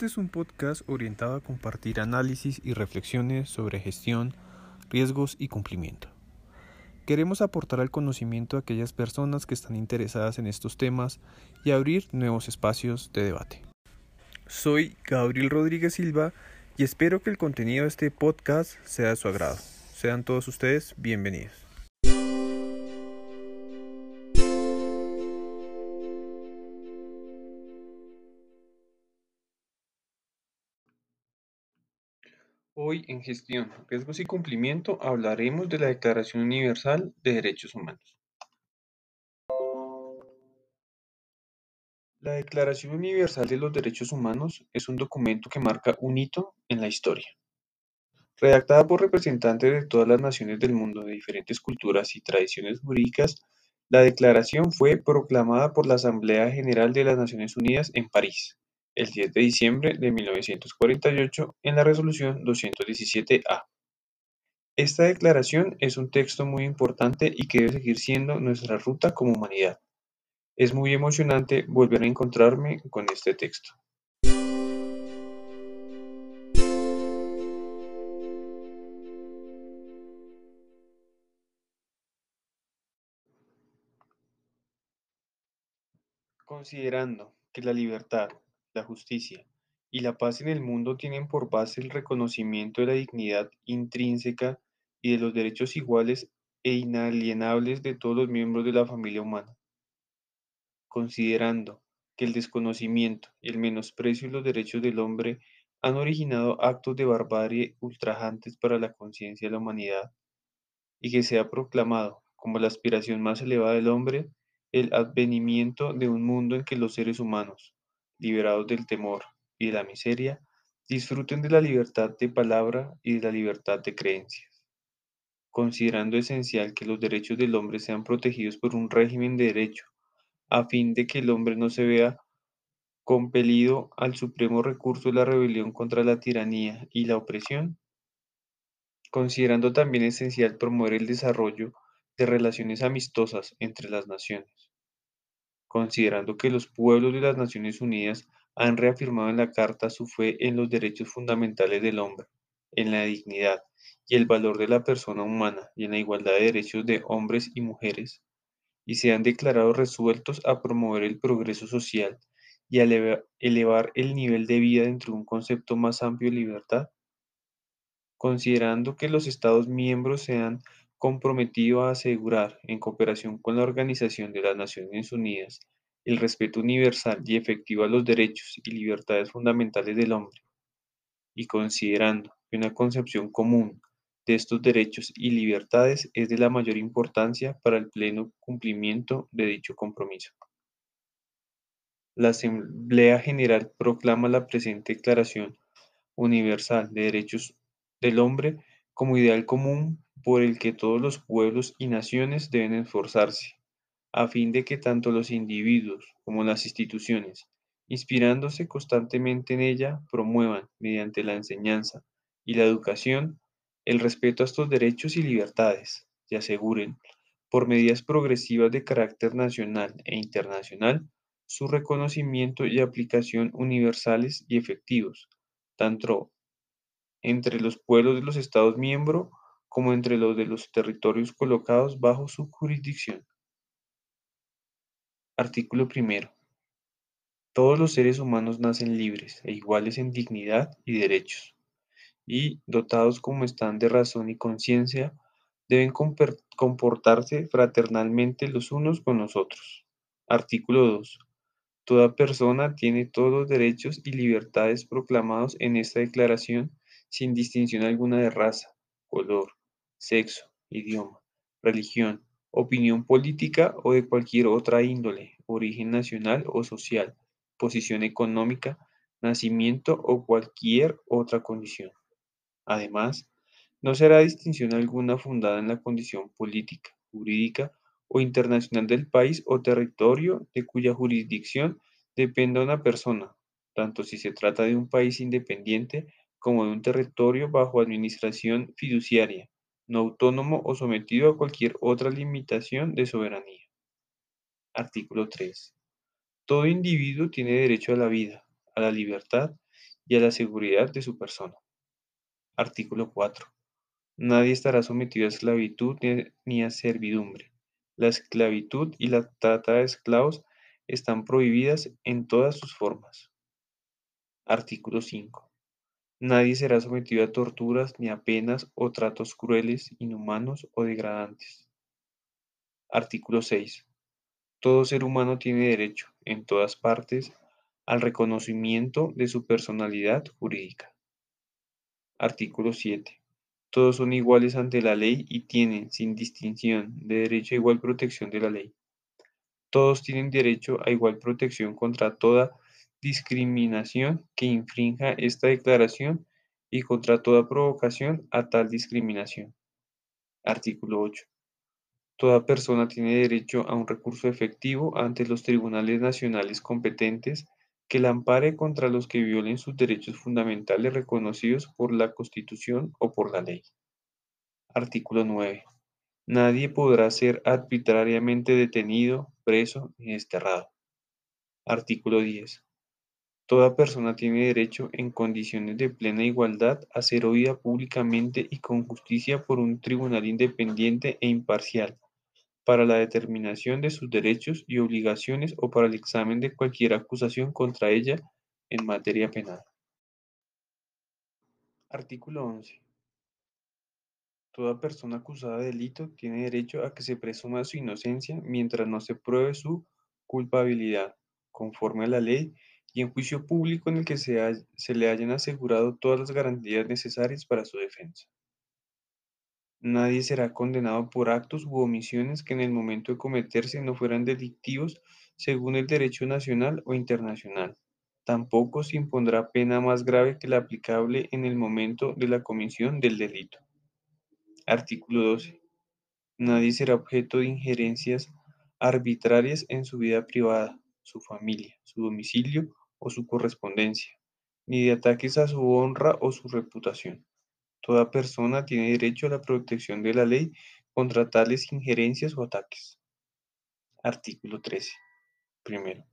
Este es un podcast orientado a compartir análisis y reflexiones sobre gestión, riesgos y cumplimiento. Queremos aportar al conocimiento a aquellas personas que están interesadas en estos temas y abrir nuevos espacios de debate. Soy Gabriel Rodríguez Silva y espero que el contenido de este podcast sea de su agrado. Sean todos ustedes bienvenidos. Hoy en Gestión, Riesgos y Cumplimiento hablaremos de la Declaración Universal de Derechos Humanos. La Declaración Universal de los Derechos Humanos es un documento que marca un hito en la historia. Redactada por representantes de todas las naciones del mundo de diferentes culturas y tradiciones jurídicas, la declaración fue proclamada por la Asamblea General de las Naciones Unidas en París el 10 de diciembre de 1948 en la Resolución 217-A. Esta declaración es un texto muy importante y que debe seguir siendo nuestra ruta como humanidad. Es muy emocionante volver a encontrarme con este texto. Considerando que la libertad, la justicia y la paz en el mundo tienen por base el reconocimiento de la dignidad intrínseca y de los derechos iguales e inalienables de todos los miembros de la familia humana. Considerando que el desconocimiento y el menosprecio de los derechos del hombre han originado actos de barbarie ultrajantes para la conciencia de la humanidad, y que se ha proclamado como la aspiración más elevada del hombre el advenimiento de un mundo en que los seres humanos, liberados del temor y de la miseria, disfruten de la libertad de palabra y de la libertad de creencias. Considerando esencial que los derechos del hombre sean protegidos por un régimen de derecho, a fin de que el hombre no se vea compelido al supremo recurso de la rebelión contra la tiranía y la opresión, considerando también esencial promover el desarrollo de relaciones amistosas entre las naciones considerando que los pueblos de las Naciones Unidas han reafirmado en la Carta su fe en los derechos fundamentales del hombre, en la dignidad y el valor de la persona humana y en la igualdad de derechos de hombres y mujeres, y se han declarado resueltos a promover el progreso social y a elevar el nivel de vida dentro de un concepto más amplio de libertad, considerando que los Estados miembros se han comprometido a asegurar, en cooperación con la Organización de las Naciones Unidas, el respeto universal y efectivo a los derechos y libertades fundamentales del hombre, y considerando que una concepción común de estos derechos y libertades es de la mayor importancia para el pleno cumplimiento de dicho compromiso. La Asamblea General proclama la presente Declaración Universal de Derechos del Hombre como ideal común por el que todos los pueblos y naciones deben esforzarse, a fin de que tanto los individuos como las instituciones, inspirándose constantemente en ella, promuevan, mediante la enseñanza y la educación, el respeto a estos derechos y libertades, y aseguren, por medidas progresivas de carácter nacional e internacional, su reconocimiento y aplicación universales y efectivos, tanto entre los pueblos de los Estados miembros como entre los de los territorios colocados bajo su jurisdicción. Artículo primero. Todos los seres humanos nacen libres e iguales en dignidad y derechos, y, dotados como están de razón y conciencia, deben comportarse fraternalmente los unos con los otros. Artículo 2. Toda persona tiene todos los derechos y libertades proclamados en esta declaración sin distinción alguna de raza, color, sexo, idioma, religión, opinión política o de cualquier otra índole, origen nacional o social, posición económica, nacimiento o cualquier otra condición. Además, no será distinción alguna fundada en la condición política, jurídica o internacional del país o territorio de cuya jurisdicción dependa una persona, tanto si se trata de un país independiente como de un territorio bajo administración fiduciaria, no autónomo o sometido a cualquier otra limitación de soberanía. Artículo 3. Todo individuo tiene derecho a la vida, a la libertad y a la seguridad de su persona. Artículo 4. Nadie estará sometido a esclavitud ni a servidumbre. La esclavitud y la trata de esclavos están prohibidas en todas sus formas. Artículo 5. Nadie será sometido a torturas ni a penas o tratos crueles, inhumanos o degradantes. Artículo 6. Todo ser humano tiene derecho, en todas partes, al reconocimiento de su personalidad jurídica. Artículo 7. Todos son iguales ante la ley y tienen, sin distinción, de derecho a igual protección de la ley. Todos tienen derecho a igual protección contra toda discriminación que infrinja esta declaración y contra toda provocación a tal discriminación. Artículo 8. Toda persona tiene derecho a un recurso efectivo ante los tribunales nacionales competentes que la ampare contra los que violen sus derechos fundamentales reconocidos por la Constitución o por la ley. Artículo 9. Nadie podrá ser arbitrariamente detenido, preso ni desterrado. Artículo 10. Toda persona tiene derecho, en condiciones de plena igualdad, a ser oída públicamente y con justicia por un tribunal independiente e imparcial, para la determinación de sus derechos y obligaciones o para el examen de cualquier acusación contra ella en materia penal. Artículo 11. Toda persona acusada de delito tiene derecho a que se presuma su inocencia mientras no se pruebe su culpabilidad, conforme a la ley y en juicio público en el que se, se le hayan asegurado todas las garantías necesarias para su defensa. Nadie será condenado por actos u omisiones que en el momento de cometerse no fueran delictivos según el derecho nacional o internacional. Tampoco se impondrá pena más grave que la aplicable en el momento de la comisión del delito. Artículo 12. Nadie será objeto de injerencias arbitrarias en su vida privada, su familia, su domicilio o su correspondencia, ni de ataques a su honra o su reputación. Toda persona tiene derecho a la protección de la ley contra tales injerencias o ataques. Artículo 13. Primero,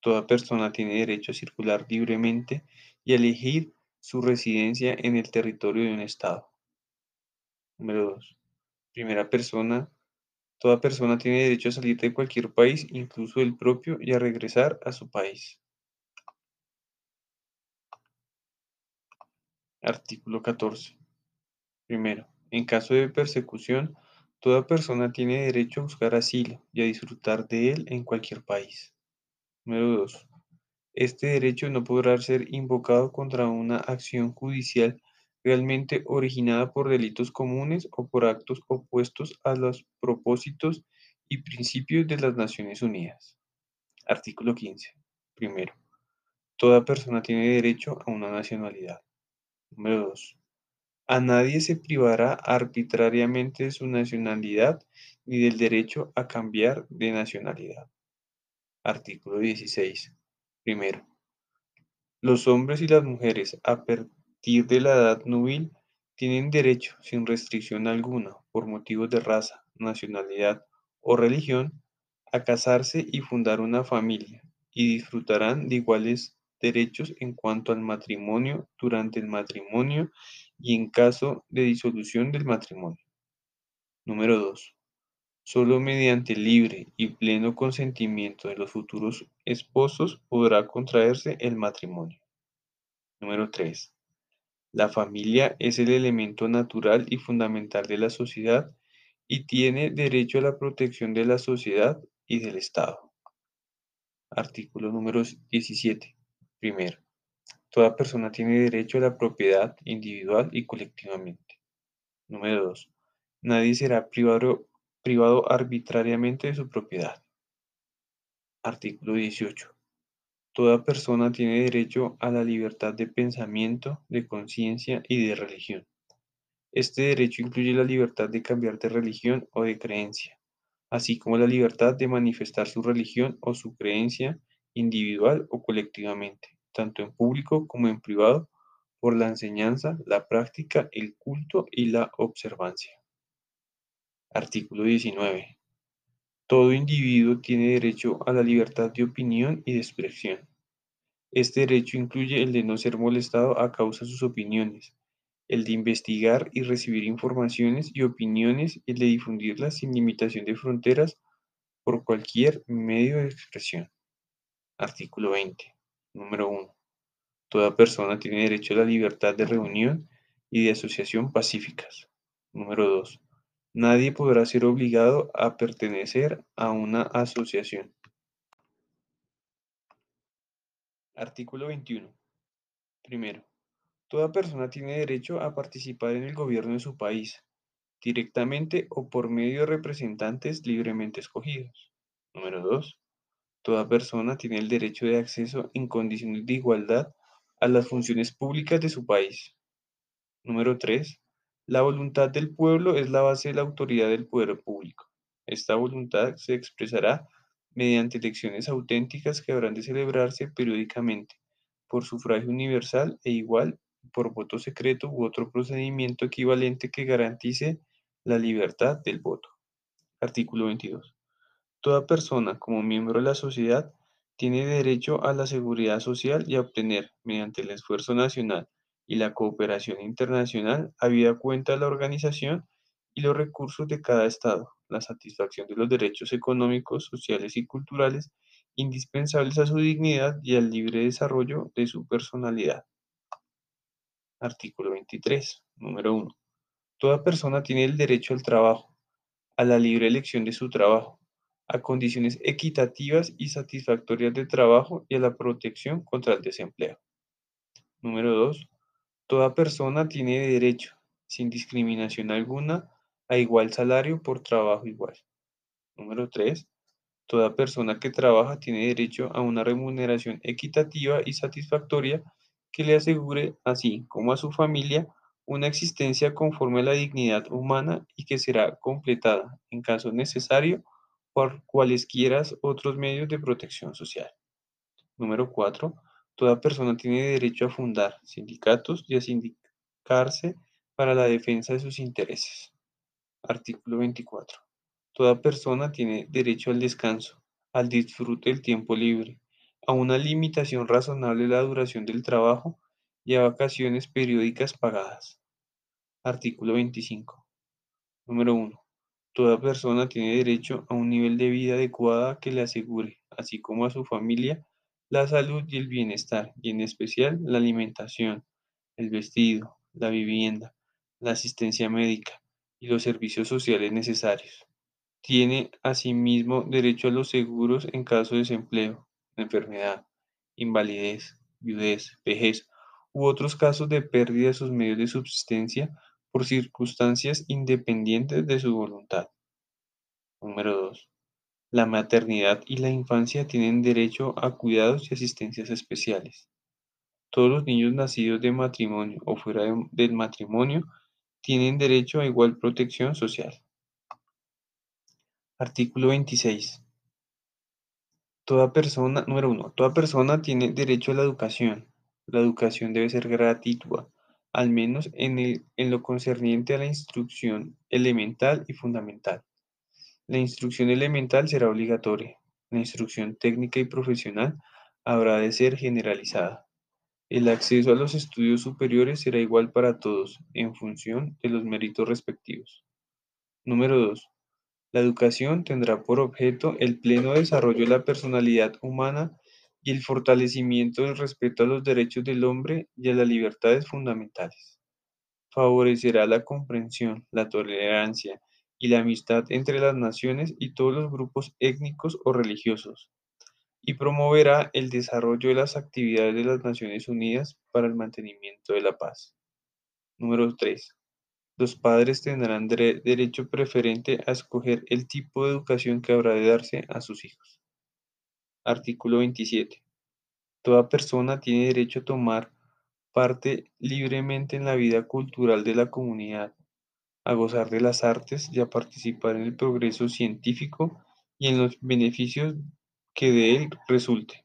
toda persona tiene derecho a circular libremente y a elegir su residencia en el territorio de un Estado. Número 2. Primera persona, toda persona tiene derecho a salir de cualquier país, incluso el propio, y a regresar a su país. Artículo 14. Primero, en caso de persecución, toda persona tiene derecho a buscar asilo y a disfrutar de él en cualquier país. Número 2. Este derecho no podrá ser invocado contra una acción judicial realmente originada por delitos comunes o por actos opuestos a los propósitos y principios de las Naciones Unidas. Artículo 15. Primero, toda persona tiene derecho a una nacionalidad. Número 2. A nadie se privará arbitrariamente de su nacionalidad ni del derecho a cambiar de nacionalidad. Artículo 16. Primero. Los hombres y las mujeres a partir de la edad nubil tienen derecho, sin restricción alguna, por motivos de raza, nacionalidad o religión, a casarse y fundar una familia, y disfrutarán de iguales derechos en cuanto al matrimonio, durante el matrimonio y en caso de disolución del matrimonio. Número 2. Solo mediante libre y pleno consentimiento de los futuros esposos podrá contraerse el matrimonio. Número 3. La familia es el elemento natural y fundamental de la sociedad y tiene derecho a la protección de la sociedad y del Estado. Artículo número 17. Primero, toda persona tiene derecho a la propiedad individual y colectivamente. Número 2. Nadie será privado, privado arbitrariamente de su propiedad. Artículo 18. Toda persona tiene derecho a la libertad de pensamiento, de conciencia y de religión. Este derecho incluye la libertad de cambiar de religión o de creencia, así como la libertad de manifestar su religión o su creencia individual o colectivamente, tanto en público como en privado, por la enseñanza, la práctica, el culto y la observancia. Artículo 19. Todo individuo tiene derecho a la libertad de opinión y de expresión. Este derecho incluye el de no ser molestado a causa de sus opiniones, el de investigar y recibir informaciones y opiniones y el de difundirlas sin limitación de fronteras por cualquier medio de expresión. Artículo 20. Número 1. Toda persona tiene derecho a la libertad de reunión y de asociación pacíficas. Número 2. Nadie podrá ser obligado a pertenecer a una asociación. Artículo 21. Primero, toda persona tiene derecho a participar en el gobierno de su país, directamente o por medio de representantes libremente escogidos. Número 2. Toda persona tiene el derecho de acceso en condiciones de igualdad a las funciones públicas de su país. Número 3. La voluntad del pueblo es la base de la autoridad del poder público. Esta voluntad se expresará mediante elecciones auténticas que habrán de celebrarse periódicamente, por sufragio universal e igual, por voto secreto u otro procedimiento equivalente que garantice la libertad del voto. Artículo 22. Toda persona, como miembro de la sociedad, tiene derecho a la seguridad social y a obtener, mediante el esfuerzo nacional y la cooperación internacional, habida cuenta de la organización y los recursos de cada Estado, la satisfacción de los derechos económicos, sociales y culturales indispensables a su dignidad y al libre desarrollo de su personalidad. Artículo 23, número 1. Toda persona tiene el derecho al trabajo, a la libre elección de su trabajo, a condiciones equitativas y satisfactorias de trabajo y a la protección contra el desempleo. Número 2. Toda persona tiene derecho, sin discriminación alguna, a igual salario por trabajo igual. Número 3. Toda persona que trabaja tiene derecho a una remuneración equitativa y satisfactoria que le asegure, así como a su familia, una existencia conforme a la dignidad humana y que será completada, en caso necesario, por cualesquiera otros medios de protección social. Número 4. Toda persona tiene derecho a fundar sindicatos y a sindicarse para la defensa de sus intereses. Artículo 24. Toda persona tiene derecho al descanso, al disfrute del tiempo libre, a una limitación razonable de la duración del trabajo y a vacaciones periódicas pagadas. Artículo 25. Número 1. Toda persona tiene derecho a un nivel de vida adecuada que le asegure, así como a su familia, la salud y el bienestar, y en especial la alimentación, el vestido, la vivienda, la asistencia médica y los servicios sociales necesarios. Tiene asimismo derecho a los seguros en caso de desempleo, enfermedad, invalidez, viudez, vejez u otros casos de pérdida de sus medios de subsistencia por circunstancias independientes de su voluntad. Número 2. La maternidad y la infancia tienen derecho a cuidados y asistencias especiales. Todos los niños nacidos de matrimonio o fuera del matrimonio tienen derecho a igual protección social. Artículo 26. Toda persona, número 1. Toda persona tiene derecho a la educación. La educación debe ser gratuita al menos en, lo concerniente a la instrucción elemental y fundamental. La instrucción elemental será obligatoria. La instrucción técnica y profesional habrá de ser generalizada. El acceso a los estudios superiores será igual para todos, en función de los méritos respectivos. Número 2. La educación tendrá por objeto el pleno desarrollo de la personalidad humana y el fortalecimiento del respeto a los derechos del hombre y a las libertades fundamentales. Favorecerá la comprensión, la tolerancia y la amistad entre las naciones y todos los grupos étnicos o religiosos, y promoverá el desarrollo de las actividades de las Naciones Unidas para el mantenimiento de la paz. Número 3. Los padres tendrán derecho preferente a escoger el tipo de educación que habrá de darse a sus hijos. Artículo 27. Toda persona tiene derecho a tomar parte libremente en la vida cultural de la comunidad, a gozar de las artes y a participar en el progreso científico y en los beneficios que de él resulte.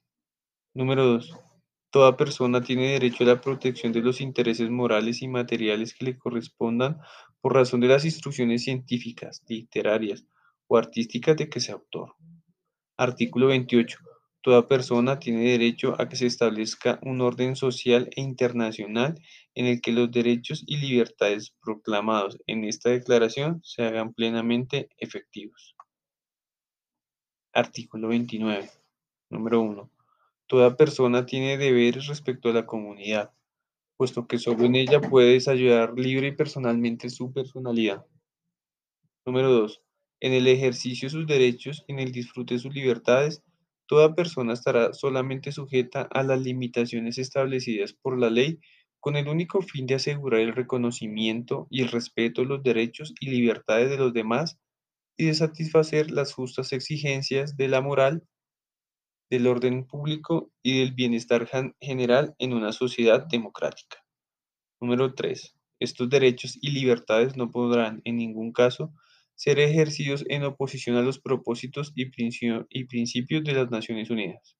Número 2. Toda persona tiene derecho a la protección de los intereses morales y materiales que le correspondan por razón de las instrucciones científicas, literarias o artísticas de que sea autor. Artículo 28. Toda persona tiene derecho a que se establezca un orden social e internacional en el que los derechos y libertades proclamados en esta declaración se hagan plenamente efectivos. Artículo 29. Número 1. Toda persona tiene deberes respecto a la comunidad, puesto que solo en ella puede desarrollar libre y personalmente su personalidad. Número 2. En el ejercicio de sus derechos en el disfrute de sus libertades, toda persona estará solamente sujeta a las limitaciones establecidas por la ley con el único fin de asegurar el reconocimiento y el respeto de los derechos y libertades de los demás y de satisfacer las justas exigencias de la moral, del orden público y del bienestar general en una sociedad democrática. Número 3. Estos derechos y libertades no podrán en ningún caso ser ejercidos en oposición a los propósitos y, principios de las Naciones Unidas.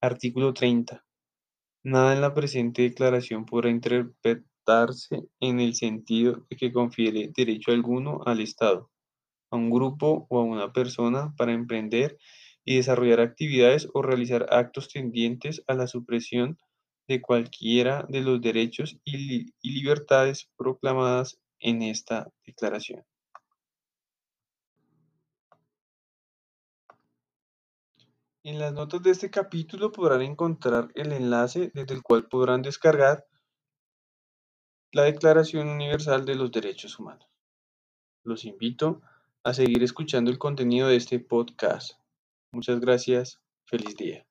Artículo 30. Nada en la presente declaración podrá interpretarse en el sentido de que confiere derecho alguno al Estado, a un grupo o a una persona para emprender y desarrollar actividades o realizar actos tendientes a la supresión de cualquiera de los derechos y, libertades proclamadas en esta declaración. En las notas de este capítulo podrán encontrar el enlace desde el cual podrán descargar la Declaración Universal de los Derechos Humanos. Los invito a seguir escuchando el contenido de este podcast. Muchas gracias. Feliz día.